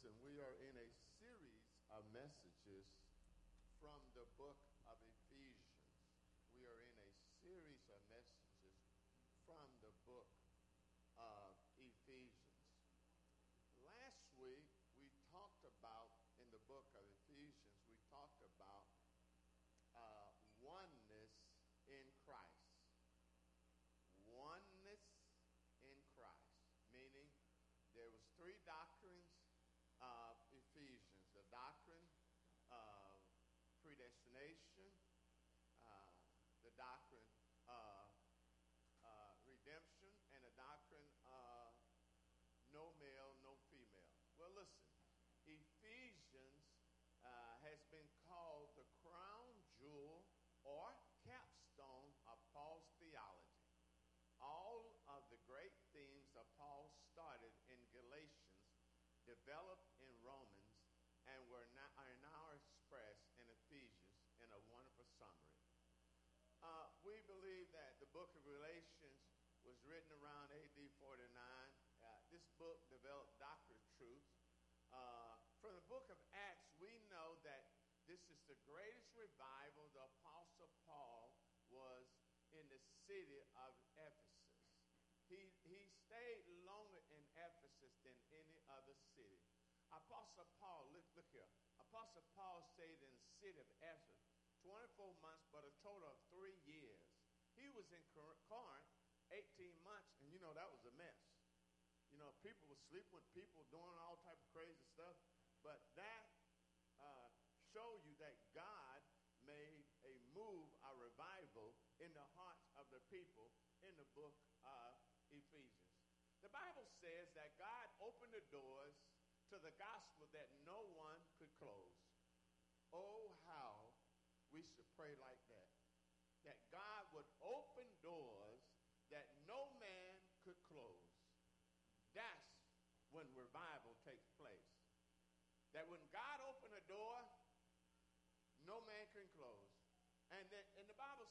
Listen, we are in a series of messages from the book of Ephesians. We are in a series of messages from the book of Ephesians. Last week, we talked about, in the book of Ephesians, we talked about uh, oneness in Christ. Oneness in Christ, meaning there was three doctrines of Ephesians. The doctrine of predestination, uh, the doctrine of uh, redemption, and the doctrine of no male, no female. Well, listen, Ephesians uh, has been called the crown jewel or capstone of Paul's theology. All of the great themes that Paul started in Galatians developed in Romans and were now, are now expressed in Ephesians in a wonderful summary. Uh, we believe that the book of Galatians was written around AD 49. Uh, this book developed doctrine truths. Uh, from the book of Acts, we know that this is the greatest revival the Apostle Paul was in the city of Ephesus. He, he stayed longer in Ephesus than any other city. Apostle Paul, look, look here. Apostle Paul stayed in the city of Ephesus 24 months, but a total of. He was in Corinth 18 months, and you know that was a mess. You know, people were sleeping with people, doing all type of crazy stuff. But that uh, showed you that God made a move, a revival in the hearts of the people in the book of Ephesians. The Bible says that God opened the doors to the gospel that no one could close. Oh, how we should pray like that. That God would open doors that no man could close. That's when revival takes place. That when God opened a door, no man can close. And, then, and the Bible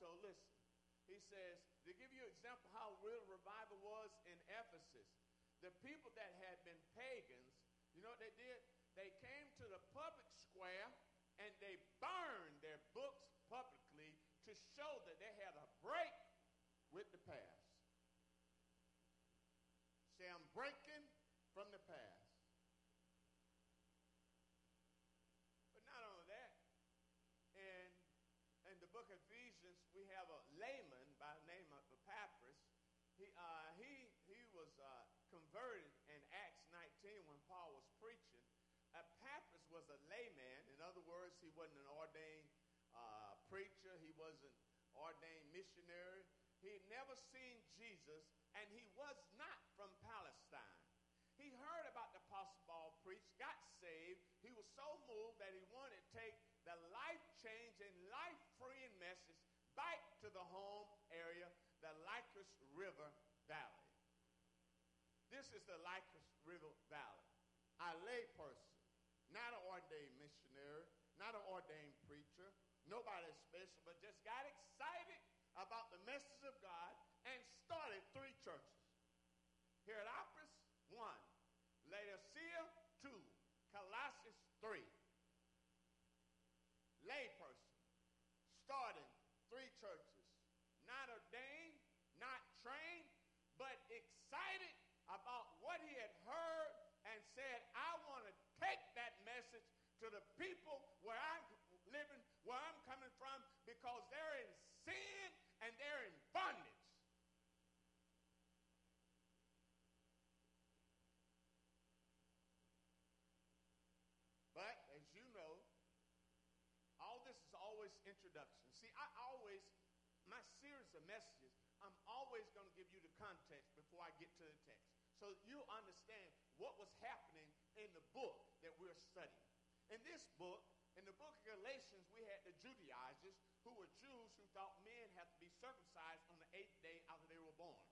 also, listen, he says, to give you an example how real revival was in Ephesus, the people that had been pagans, you know what they did? They came to the public square and they burned their books publicly to show that they had a break with the past. Say, I'm breaking from the past. But not only that, and in the book of Ephesians, we have a layman by the name of Epaphras. He, uh, he, he was uh, converted in Acts 19 when Paul was preaching. Epaphras was a layman. In other words, he wasn't an ordained uh, preacher. He wasn't ordained missionary. He had never seen Jesus, and he was not from Palestine. He heard about the Apostle Paul preach, got saved. He was so moved that he wanted to take the life changing, life freeing message back to the home area, the Lycus River Valley. This is the Lycus River Valley. A lay person, not an ordained missionary, not an ordained preacher, nobody special, but just got excited about the message of God and started three churches. Hierapolis, one. Laodicea, two. Colossus, three layperson, starting three churches, not ordained, not trained, but excited about what he had heard and said, I want to take that message to the people where I'm coming from, because they're in sin and they're in bondage. But as you know, all this is always introduction. See, I always, my series of messages, I'm always going to give you the context before I get to the text. So you understand what was happening in the book that we're studying. In this book, in the book of Galatians, we had the Judaizers who were Jews who thought men had to be circumcised on the eighth day after they were born.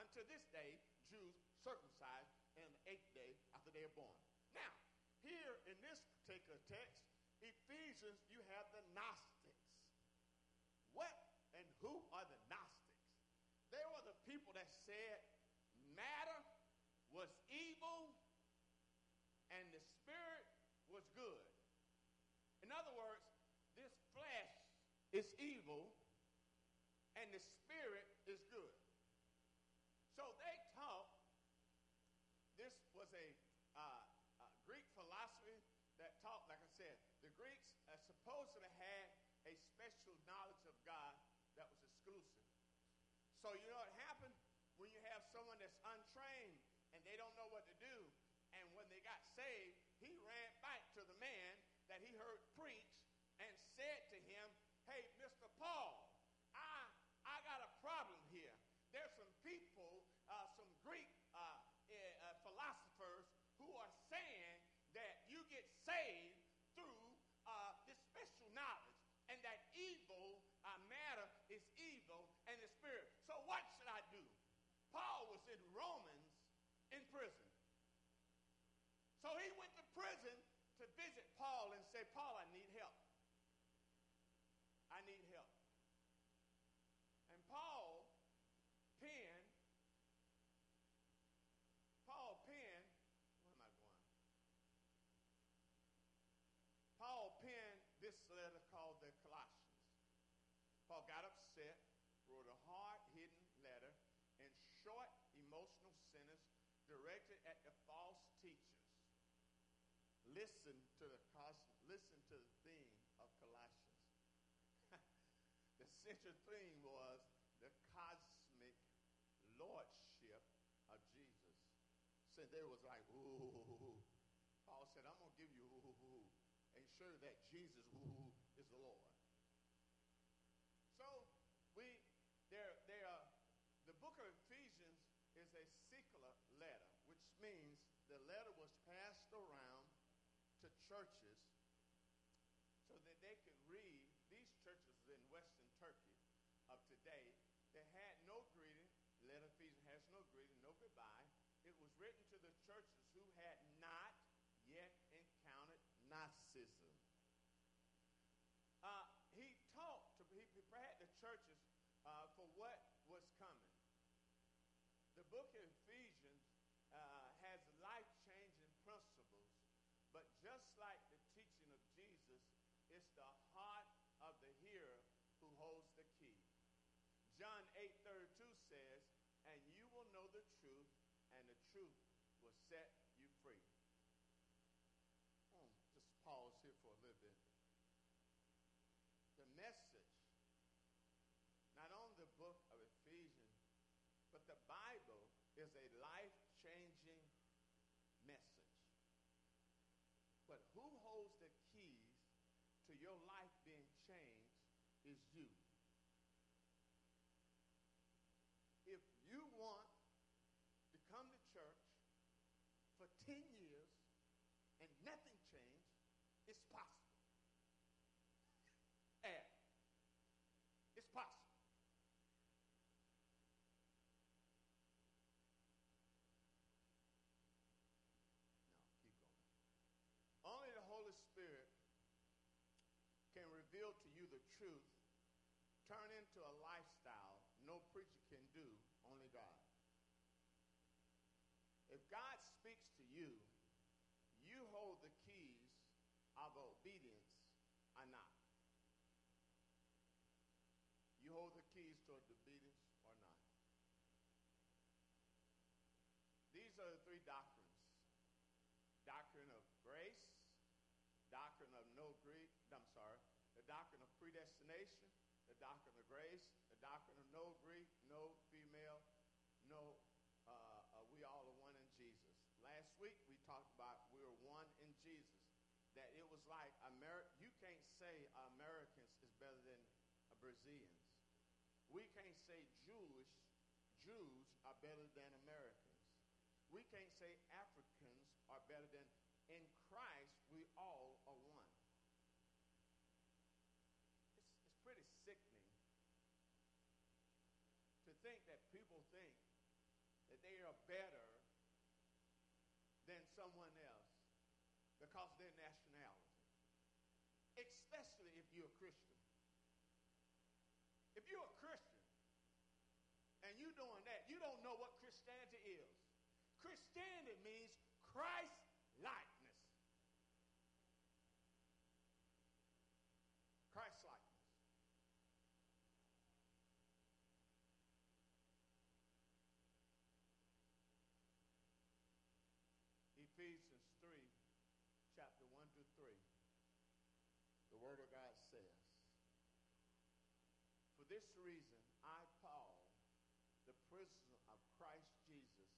Until this day, Jews circumcised on the eighth day after they were born. Now, here in this particular text, Ephesians, you have the Gnostics. What and who are the Gnostics? They were the people that said matter was evil other words, this flesh is evil and the spirit is good. So they taught this was a, uh, a Greek philosophy that taught, like I said, the Greeks uh, supposedly had a special knowledge of God that was exclusive. So you know what happened when you have someone that's untrained and they don't know what to do, and when they got saved, he ran back to the man that he heard preach and said to him, "Hey, Mr. Paul, I I got a problem here. There's some people, uh, some Greek uh, uh, philosophers who are saying that you get saved through uh, this special knowledge, and that evil uh, matter is evil and the spirit. So what should I do? Paul was in Romans in prison. So he went to prison to visit Paul and say, Paul, I need help. I need help. And Paul penned, Paul penned, where am I going? Paul penned this letter called the Colossians. Paul got upset, wrote a hard hitting letter in short emotional sentence directed at the false. Listen to the listen to the theme of Colossians. the central theme was the cosmic lordship of Jesus. So they was like, ooh. Paul said, I'm to give you ooh, ooh and show that Jesus ooh, is the Lord. So we, there, there, the book of Ephesians is a circular letter, which means the letter was passed around to churches so that they could read. These churches in Western Turkey of today, they had no greeting. Letter Ephesians has no greeting, no goodbye. It was written to the churches who had not yet encountered Gnosticism. Uh, he talked to he prepared the churches uh, for what was coming. The book of Ephesians uh, has life-changing principles but just like the teaching of Jesus, it's the heart of the hearer who holds the key. John 8:32 says, "And you will know the truth, and the truth will set you free." Oh, just pause here for a little bit. The message, not only the book of Ephesians, but the Bible is a life-changing message. But who holds the keys to your life being changed is you. If you want to come to church for 10 years and nothing changed, it's possible. And it's possible. No, keep going. Only the Holy Spirit can reveal to you the truth, turn into a lifestyle no preacher can do, only God. If God speaks to you, you hold the keys of obedience or not. You the obedience or not. These are the three doctrines doctrine of grace, doctrine of no Greek, I'm sorry, the doctrine of predestination, the doctrine of grace, the doctrine of no Greek, no female, no, uh, uh, we all are one in Jesus. Last week we talked about we are one in Jesus. That it was like Ameri- you can't say Americans is better than Brazilians. We can't say Jewish Jews are better than Americans. We can't say Africans are better than in Christ, we all are one. It's, it's pretty sickening to think that people think that they are better than someone else because of their nationality, especially if you're a Christian. If you're a doing that, you don't know what Christianity is. Christianity means Christ likeness. Christ likeness. Ephesians 3, chapter 1 to 3, the Word of God says, For this reason I, Paul, the prisoner of Christ Jesus,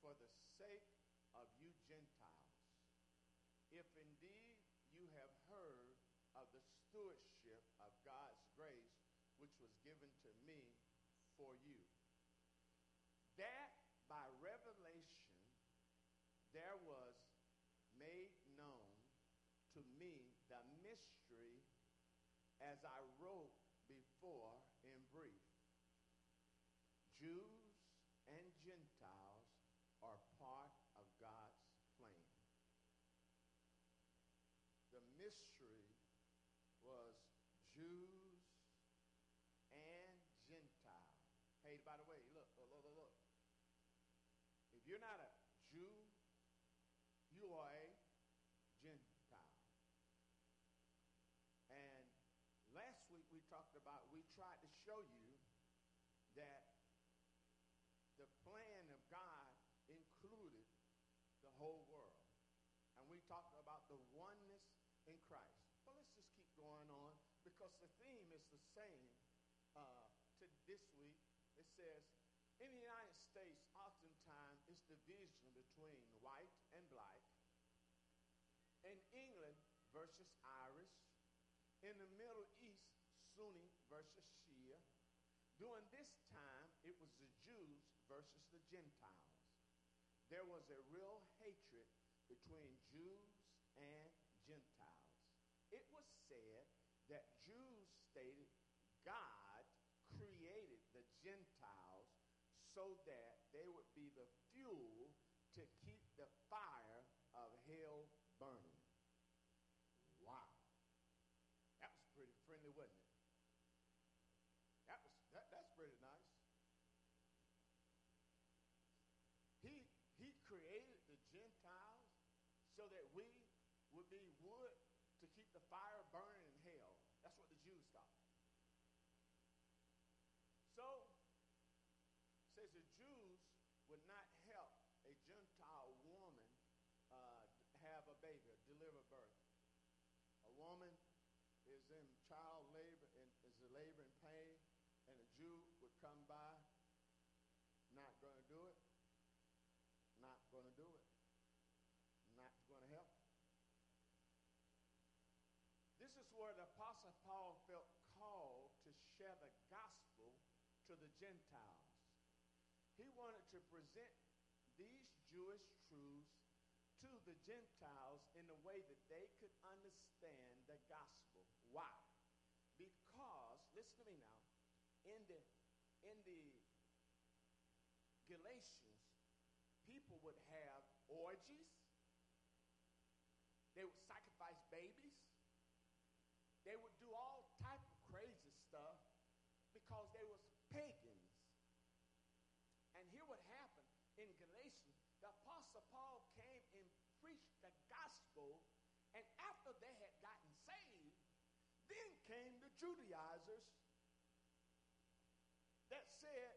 for the sake of you Gentiles, if indeed you have heard of the stewardship of God's grace, which was given to me for you, that by revelation there was made known to me the mystery as I wrote before in brief. Jews and Gentiles are part of God's plan. The mystery was Jews and Gentiles. Hey, by the way, look, look, look, look. If you're not a Jew, you are a Gentile. And last week we talked about, we tried to show you that the plan of God included the whole world. And we talked about the oneness in Christ. Well, let's just keep going on because the theme is the same uh, to this week. It says, in the United States, oftentimes it's division between white and black. In England versus Irish. In the Middle East, Sunni versus Shia. During this time, it was the Jews versus the Gentiles. There was a real between Jews and Gentiles. It was said that Jews stated God created the Gentiles so that they would be the fuel to keep the fire of hell burning. Wow. That was pretty friendly, wasn't it? That was that, that's pretty nice. He he created the Gentiles so that we would be wood to keep the fire burning in hell. That's what the Jews thought. So says the Jews would not help a Gentile woman uh, have a baby, deliver birth. A woman is in child labor and is a labor and pain, and a Jew would come by, not going to do it, not going to do it, not going to help. This is where the Apostle Paul felt called to share the gospel to the Gentiles. He wanted to present these Jewish truths to the Gentiles in a way that they could understand the gospel. Why? Because, listen to me now, in the in the Galatians, people would have orgies. They would sacrifice babies. They would do all type of crazy stuff because they was pagans. And here what happened in Galatians, the Apostle Paul came and preached the gospel, and after they had gotten saved, then came the Judaizers that said,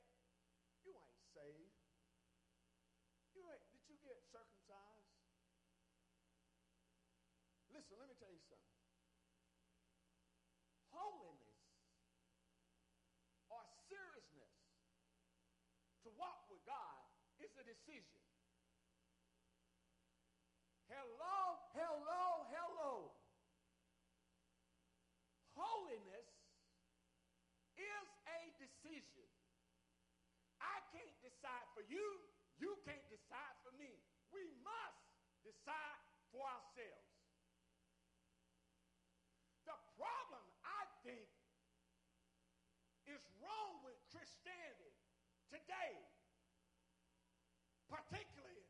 You ain't saved. You ain't, did you get circumcised? Listen, let me tell you something. Holiness or seriousness to walk with God is a decision. Hello, hello, hello. Holiness is a decision. I can't decide for you. You can't decide for me. We must decide for ourselves. The problem, I think, is wrong with Christianity today, particularly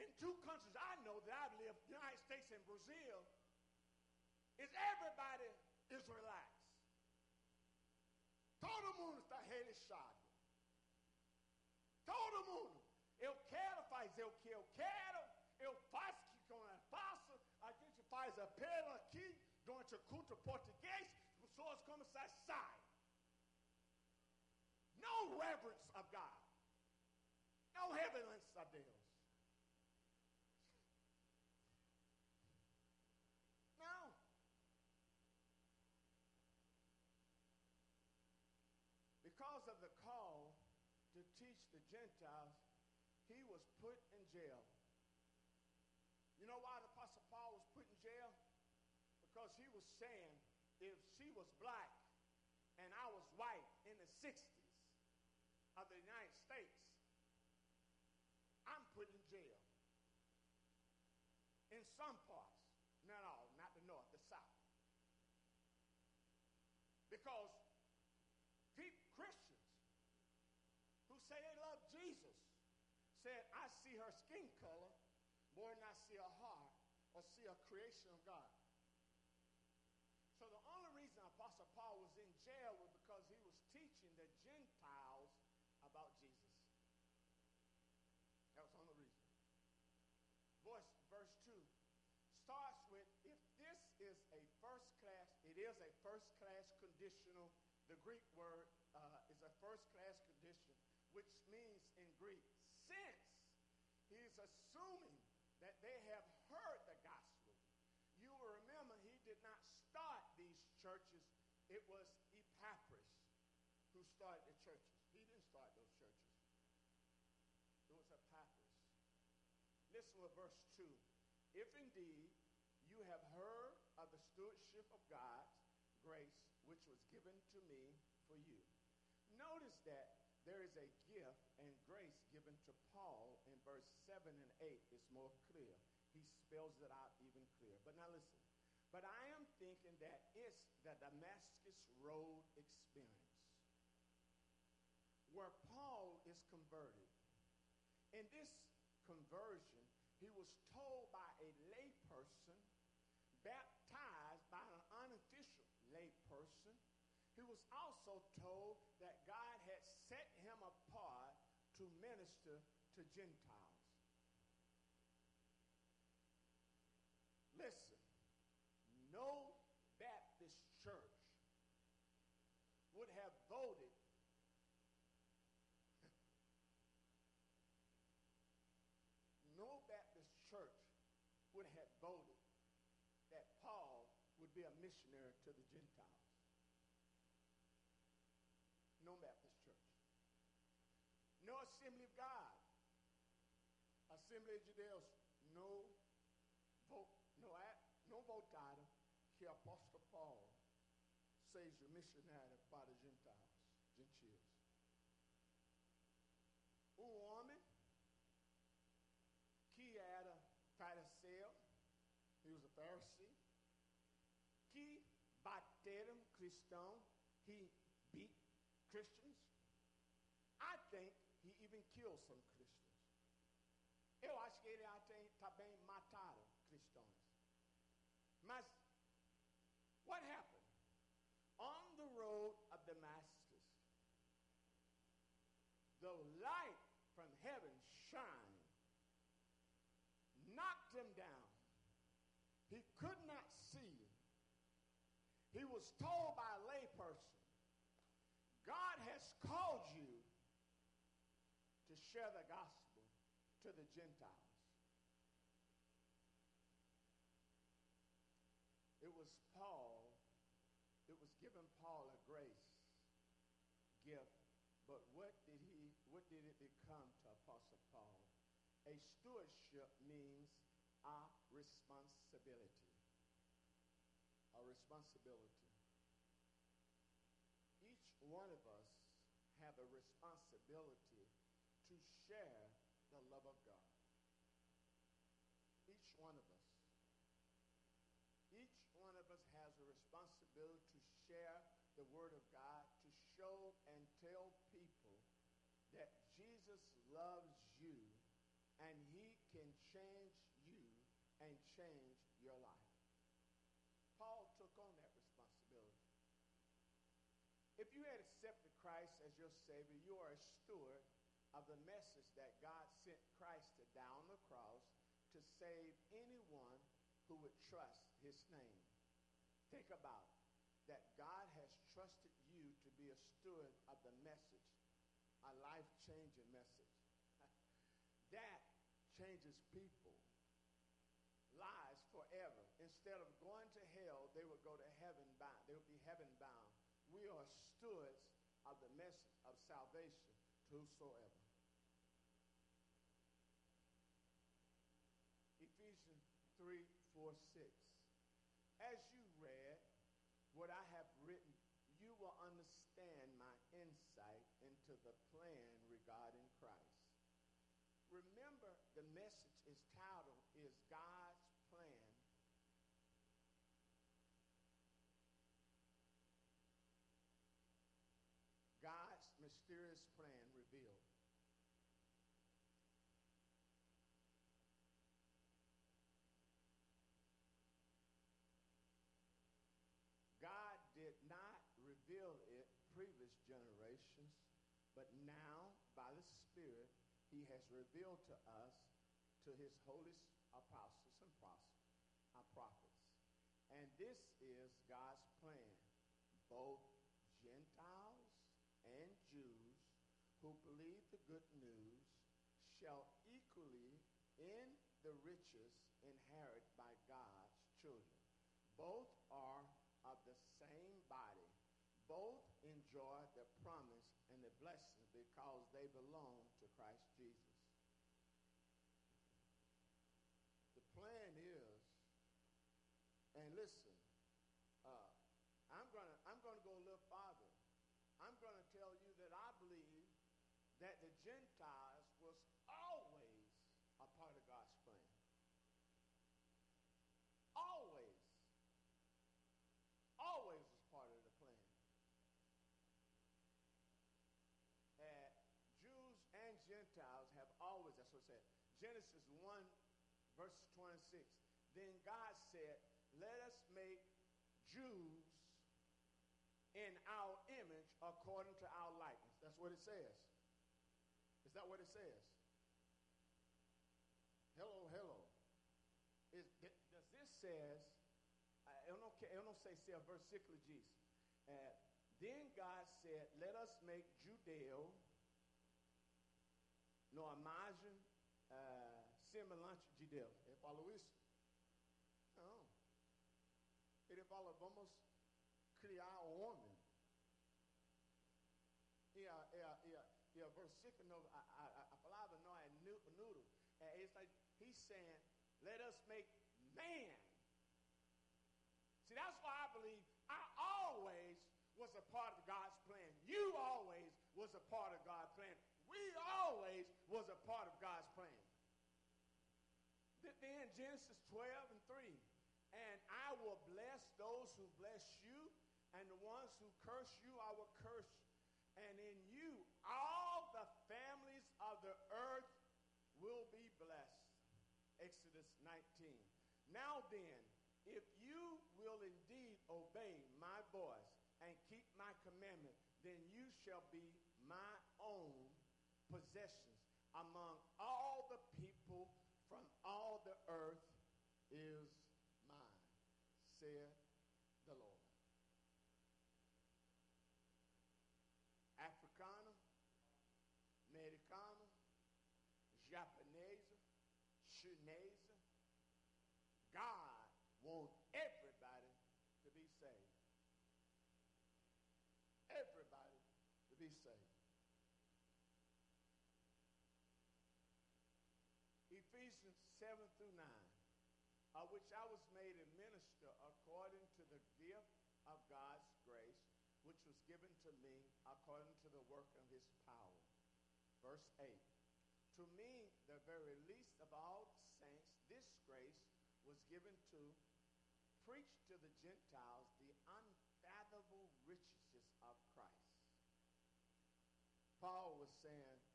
in two countries I know that I've lived, the United States and Brazil, is everybody is relaxed. Todo mundo está relaxado. Todo mundo. Eu quero fazer o que eu quero, eu faço o que eu faço, a gente faz apelo aqui durante o culto português, as pessoas começam a sair. No reverence of God. No reverence a Deus. Gentiles, he was put in jail. You know why the Apostle Paul was put in jail? Because he was saying if she was black and I was white in the 60s of the United States, I'm put in jail. In some parts, not all, not the north, the south. Because Christians who say they love said, I see her skin color more than I see her heart or see a creation of God. So the only reason Apostle Paul was in jail was because he was teaching the Gentiles about Jesus. That was the only reason. Voice, verse 2 starts with if this is a first class, it is a first class conditional. The Greek word uh, is a first class condition, which means in Greek, assuming that they have heard the gospel. You will remember he did not start these churches, it was Epaphras who started the churches. He didn't start those churches, it was Epaphras. Listen to verse 2. If indeed you have heard of the stewardship of God's grace, which was given to me for you. Notice that there is a gift and grace given to Paul in verse 7 and 8 is more clear. He spells it out even clearer. But now listen. But I am thinking that it's the Damascus Road experience where Paul is converted. In this conversion, he was told by a layperson, baptized by an unofficial layperson. He was also told that God had set him apart to minister to Gentiles. Listen, no Baptist church would have voted no Baptist church would have voted that Paul would be a missionary to the Gentiles. No Baptist church. No Assembly of God. Assembly of Judeans, no vote, no no vote item. Que Apostle Paul says you're missionary bateram cristão, he beat Christians. Was told by a layperson, God has called you to share the gospel to the Gentiles. It was Paul, it was given Paul a grace gift, but what did he what did it become to Apostle Paul? A stewardship means a responsibility. A responsibility. One of us have a responsibility to share the love of God. Each one of us. Each one of us has a responsibility to share the Word of God, to show and tell people that Jesus loves you and He can change you and change your life. Paul took on that responsibility. If you had accepted Christ as your Savior, you are a steward of the message that God sent Christ to down the cross to save anyone who would trust his name. Think about that God has trusted you to be a steward of the message, a life-changing message. that changes people lives forever. Instead of going to hell, they would go to stewards of the message of salvation to whosoever. Ephesians 3, 4, 6. As you read what I have written, you will understand my insight into the plan regarding Christ. Remember, the message is titled, Is God but now by the Spirit he has revealed to us to his holy apostles and uh, prophets. And this is God's plan. Both Gentiles and Jews who believe the good news shall equally in the riches inherit by God's children. Both are of the same body. Both enjoy the promise and the blessing because they belong to Christ Jesus. The plan is, and listen, uh, I'm gonna I'm gonna go a little farther. I'm gonna tell you that I believe that the Gentiles was always a part of God's plan. Always. Always was part of the plan. Uh, Jews and Gentiles have always, that's what it said. Genesis 1, verse 26. Then God said, Let us make Jews in our image according to our likeness. That's what it says. Is that what it says? Hello, hello. Is, does this says, eu não, eu não sei se a versículo diz, uh, then God said, let us make Judeo uh, semelhante de Deus. Ele falou isso? Não. Ele fala, vamos criar o homem. E a, e a, e a, e a versículo, não, a, a, a palavra não é nudo. É, it's like he's saying, let us make man. See, that's why I believe I always was a part of God's plan. You always was a part of God's plan. We always was a part of God's. Then Genesis 12 and 3. And I will bless those who bless you, and the ones who curse you, I will curse. And in you, all the families of the earth will be blessed. Exodus 19. Now then, if you will indeed obey my voice and keep my commandment, then you shall be my own possessions among all the people from all the earth is mine, saith the Lord. Africano, Americano, Japanese, Chinese, God wants everybody to be saved. Everybody to be saved. Ephesians 7 through 9, which I was made a minister according to the gift of God's grace, which was given to me according to the work of his power. Verse 8. To me, the very least of all saints, this grace was given to preach to the Gentiles the unfathomable riches of Christ. Paul was saying,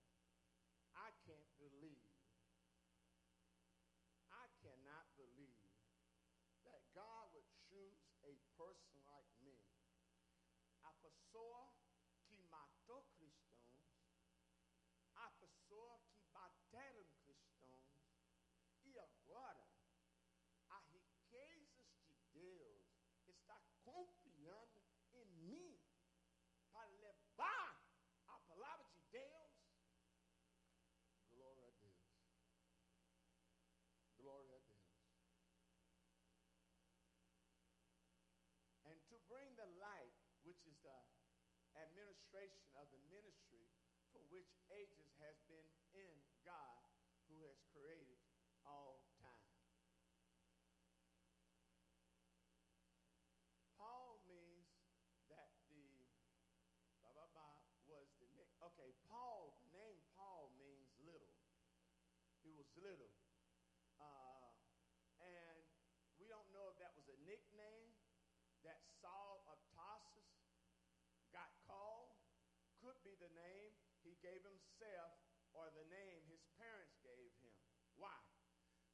pessoa que matou cristãos, a pessoa que bateram cristãos, e agora a riquezas de Deus está confiando em mim para levar a palavra de Deus. Glória a Deus. Glória a Deus. And to bring the light, which is the administration of the ministry for which ages has been in God who has created all time. Paul means that the blah blah blah was the name. Okay, Paul, the name Paul means little. He was little. Himself or the name his parents gave him. Why?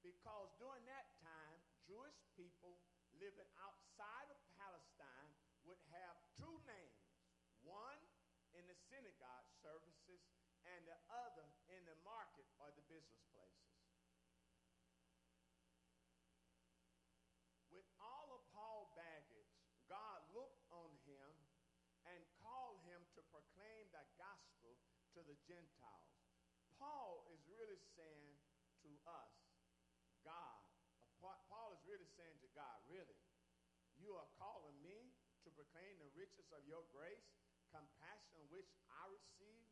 Because during that time, Jewish people living outside of Palestine would have two names one in the synagogue services and the other in the market or the business places. With all of Paul's baggage, God looked on him and called him to proclaim the gospel to the Gentiles. Paul is really saying to us, God, Paul is really saying to God, really, you are calling me to proclaim the riches of your grace, compassion which I receive.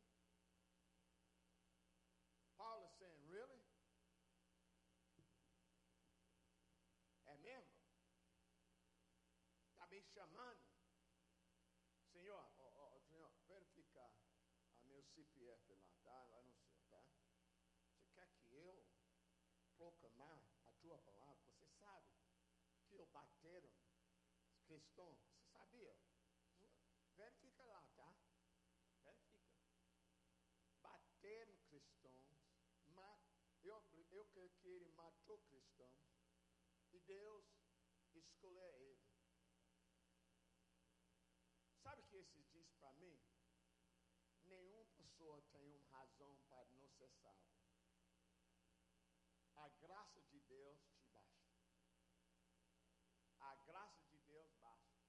Paul is saying, really? Oh, oh, Senhor, cristãos. Você sabia? Verifica lá, tá? Verifica. Bateram cristãos. Eu, eu creio que ele matou cristãos. E Deus escolheu ele. Sabe o que esse diz para mim? Nenhuma pessoa tem uma razão para não ser salvo. A graça de Deus te basta. A graça de Deus basta.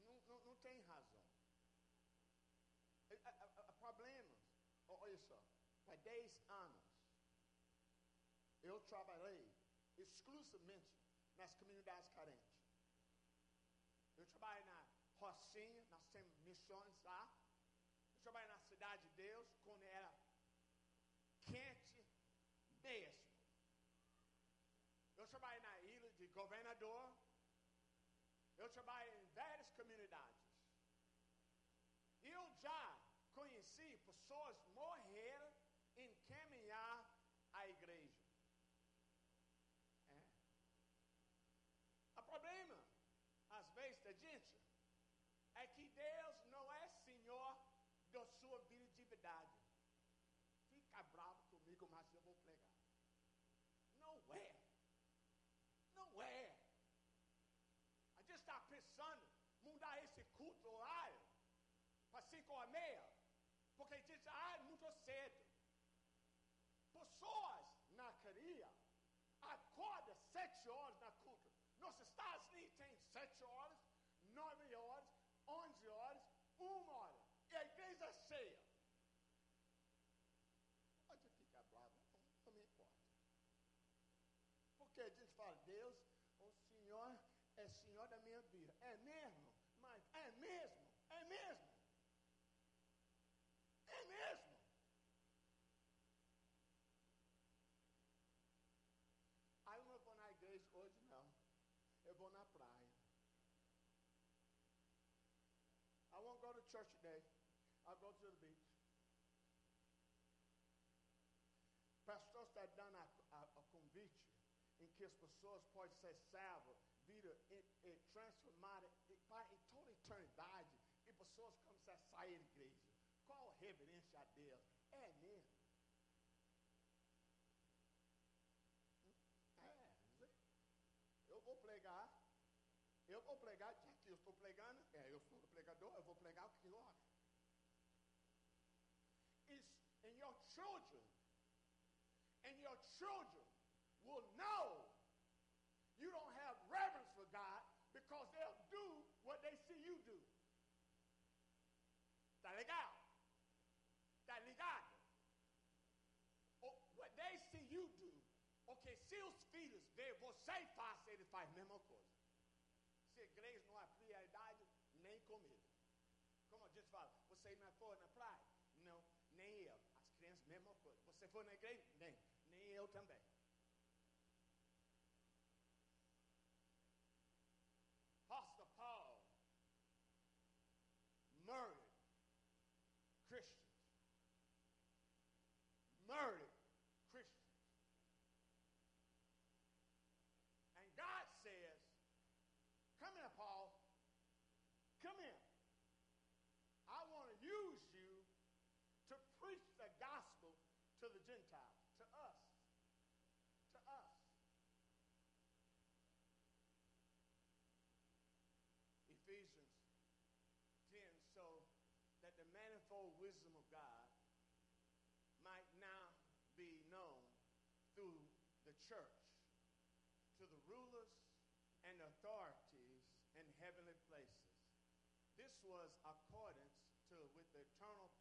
Não, não, não tem razão. Há problemas. Olha só, para 10 anos, eu trabalhei exclusivamente nas comunidades carentes. Eu trabalhei na Rocinha, nós temos missões lá. Eu trabalhei na Cidade de Deus, quando era quente mesmo. Eu trabalhei na ilha de governador. Eu trabalhei em várias comunidades. Eu já conheci pessoas morreram em caminhar a igreja. É. O problema, às vezes, da gente, é que Deus não é Senhor da sua vida de verdade. Fica bravo comigo, mas eu vou pregar. Não é. Não é. A gente está pensando mudar esse culto horário para 5 horas e meia, porque diz, ah, é muito cedo. Pessoas na Caria acordam 7 horas na culto. Nos Estados Unidos tem 7 horas, 9 horas, 11 horas, 1 hora. E a igreja é cheia. Pode ficar bravo, não me importa. Porque a gente fala, Deus, o Senhor é Senhor da minha vida. É mesmo? Mas é mesmo? É mesmo? É mesmo? Aí eu não vou na igreja hoje, não. Eu vou na praia. I won't go to church today. I'll go to the beach. Pastor está dando a, a, a convite em que as pessoas podem ser salvas, vida transformada para em toda a eternidade, e pessoas começam a sair da igreja. Qual reverência a Deus? É mesmo. É, eu vou pregar, eu vou pregar, já que eu estou pregando, é, eu sou pregador, eu vou pregar o que your children, and your children will know you don't have reverence for God because they'll do what they see you do. Tá legal? Tá ligado? Or what they see you do. Ok, se os filhos veem você faz a mesma coisa. Como a gente fala, você não foi na praia? Não, nem eu. As crianças, mesma coisa. Você foi na igreja? Nem. Nem eu também. manifold wisdom of God might now be known through the church to the rulers and authorities in heavenly places. This was accordance to with the eternal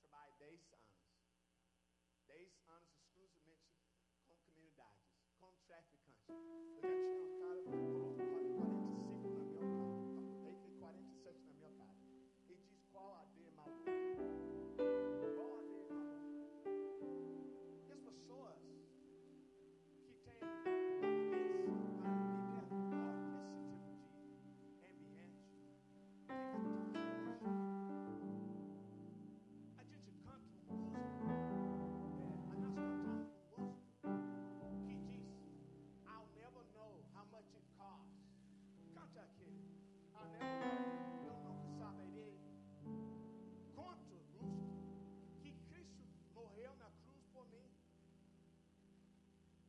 trabalho 10 anos. 10 anos exclusivamente com comunidades, com traficantes.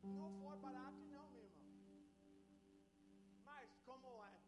Não for barato, não, meu irmão. Mas como é.